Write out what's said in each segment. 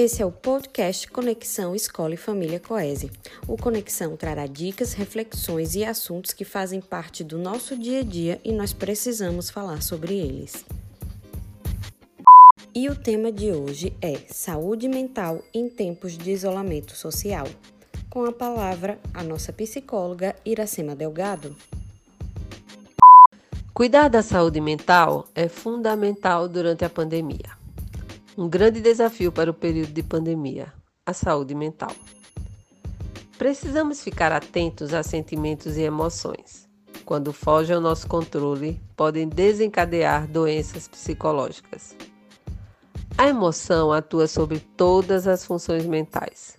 Esse é o podcast Conexão Escola e Família Coese. O Conexão trará dicas, reflexões e assuntos que fazem parte do nosso dia a dia e nós precisamos falar sobre eles. E o tema de hoje é Saúde Mental em Tempos de Isolamento Social. Com a palavra, a nossa psicóloga Iracema Delgado. Cuidar da saúde mental é fundamental durante a pandemia. Um grande desafio para o período de pandemia: a saúde mental. Precisamos ficar atentos a sentimentos e emoções. Quando fogem ao nosso controle, podem desencadear doenças psicológicas. A emoção atua sobre todas as funções mentais.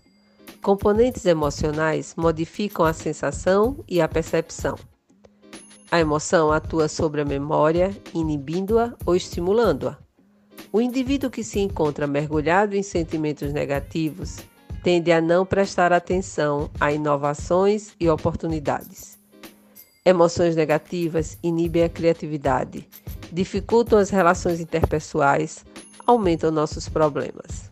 Componentes emocionais modificam a sensação e a percepção. A emoção atua sobre a memória, inibindo-a ou estimulando-a. O indivíduo que se encontra mergulhado em sentimentos negativos tende a não prestar atenção a inovações e oportunidades. Emoções negativas inibem a criatividade, dificultam as relações interpessoais, aumentam nossos problemas.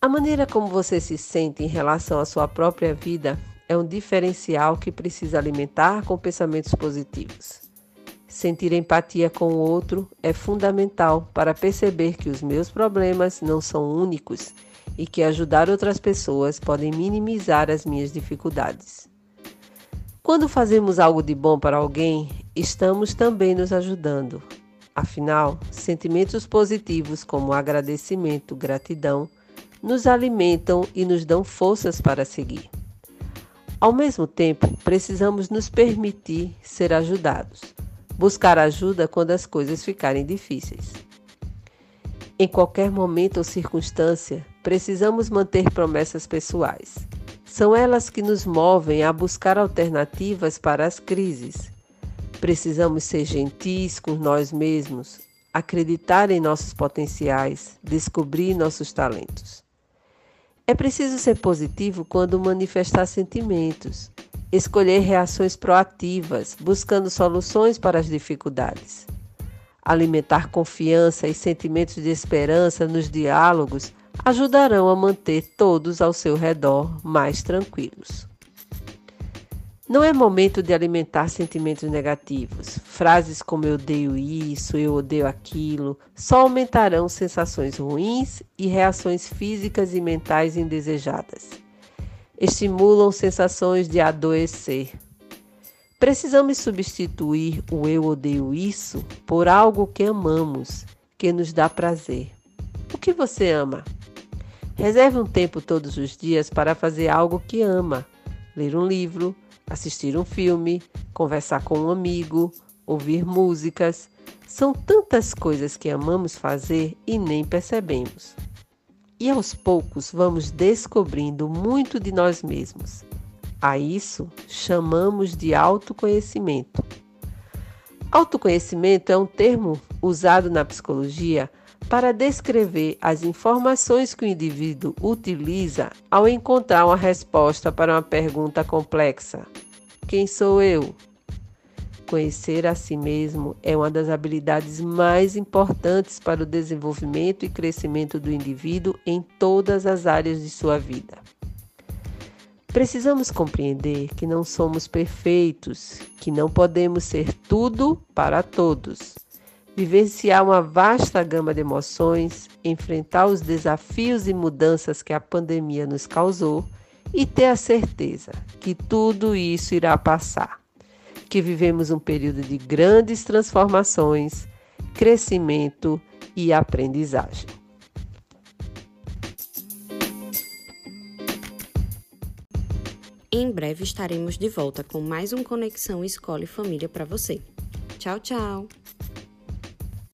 A maneira como você se sente em relação à sua própria vida é um diferencial que precisa alimentar com pensamentos positivos. Sentir empatia com o outro é fundamental para perceber que os meus problemas não são únicos e que ajudar outras pessoas podem minimizar as minhas dificuldades. Quando fazemos algo de bom para alguém, estamos também nos ajudando. Afinal, sentimentos positivos como agradecimento, gratidão, nos alimentam e nos dão forças para seguir. Ao mesmo tempo, precisamos nos permitir ser ajudados Buscar ajuda quando as coisas ficarem difíceis. Em qualquer momento ou circunstância, precisamos manter promessas pessoais. São elas que nos movem a buscar alternativas para as crises. Precisamos ser gentis com nós mesmos, acreditar em nossos potenciais, descobrir nossos talentos. É preciso ser positivo quando manifestar sentimentos, escolher reações proativas, buscando soluções para as dificuldades. Alimentar confiança e sentimentos de esperança nos diálogos ajudarão a manter todos ao seu redor mais tranquilos. Não é momento de alimentar sentimentos negativos. Frases como eu odeio isso, eu odeio aquilo, só aumentarão sensações ruins e reações físicas e mentais indesejadas estimulam sensações de adoecer. Precisamos substituir o eu odeio isso por algo que amamos, que nos dá prazer. O que você ama? Reserve um tempo todos os dias para fazer algo que ama: ler um livro, assistir um filme, conversar com um amigo, ouvir músicas. São tantas coisas que amamos fazer e nem percebemos e aos poucos vamos descobrindo muito de nós mesmos. A isso chamamos de autoconhecimento. Autoconhecimento é um termo usado na psicologia para descrever as informações que o indivíduo utiliza ao encontrar uma resposta para uma pergunta complexa: Quem sou eu? Conhecer a si mesmo é uma das habilidades mais importantes para o desenvolvimento e crescimento do indivíduo em todas as áreas de sua vida. Precisamos compreender que não somos perfeitos, que não podemos ser tudo para todos. Vivenciar uma vasta gama de emoções, enfrentar os desafios e mudanças que a pandemia nos causou e ter a certeza que tudo isso irá passar que vivemos um período de grandes transformações, crescimento e aprendizagem. Em breve estaremos de volta com mais um Conexão Escola e Família para você. Tchau, tchau!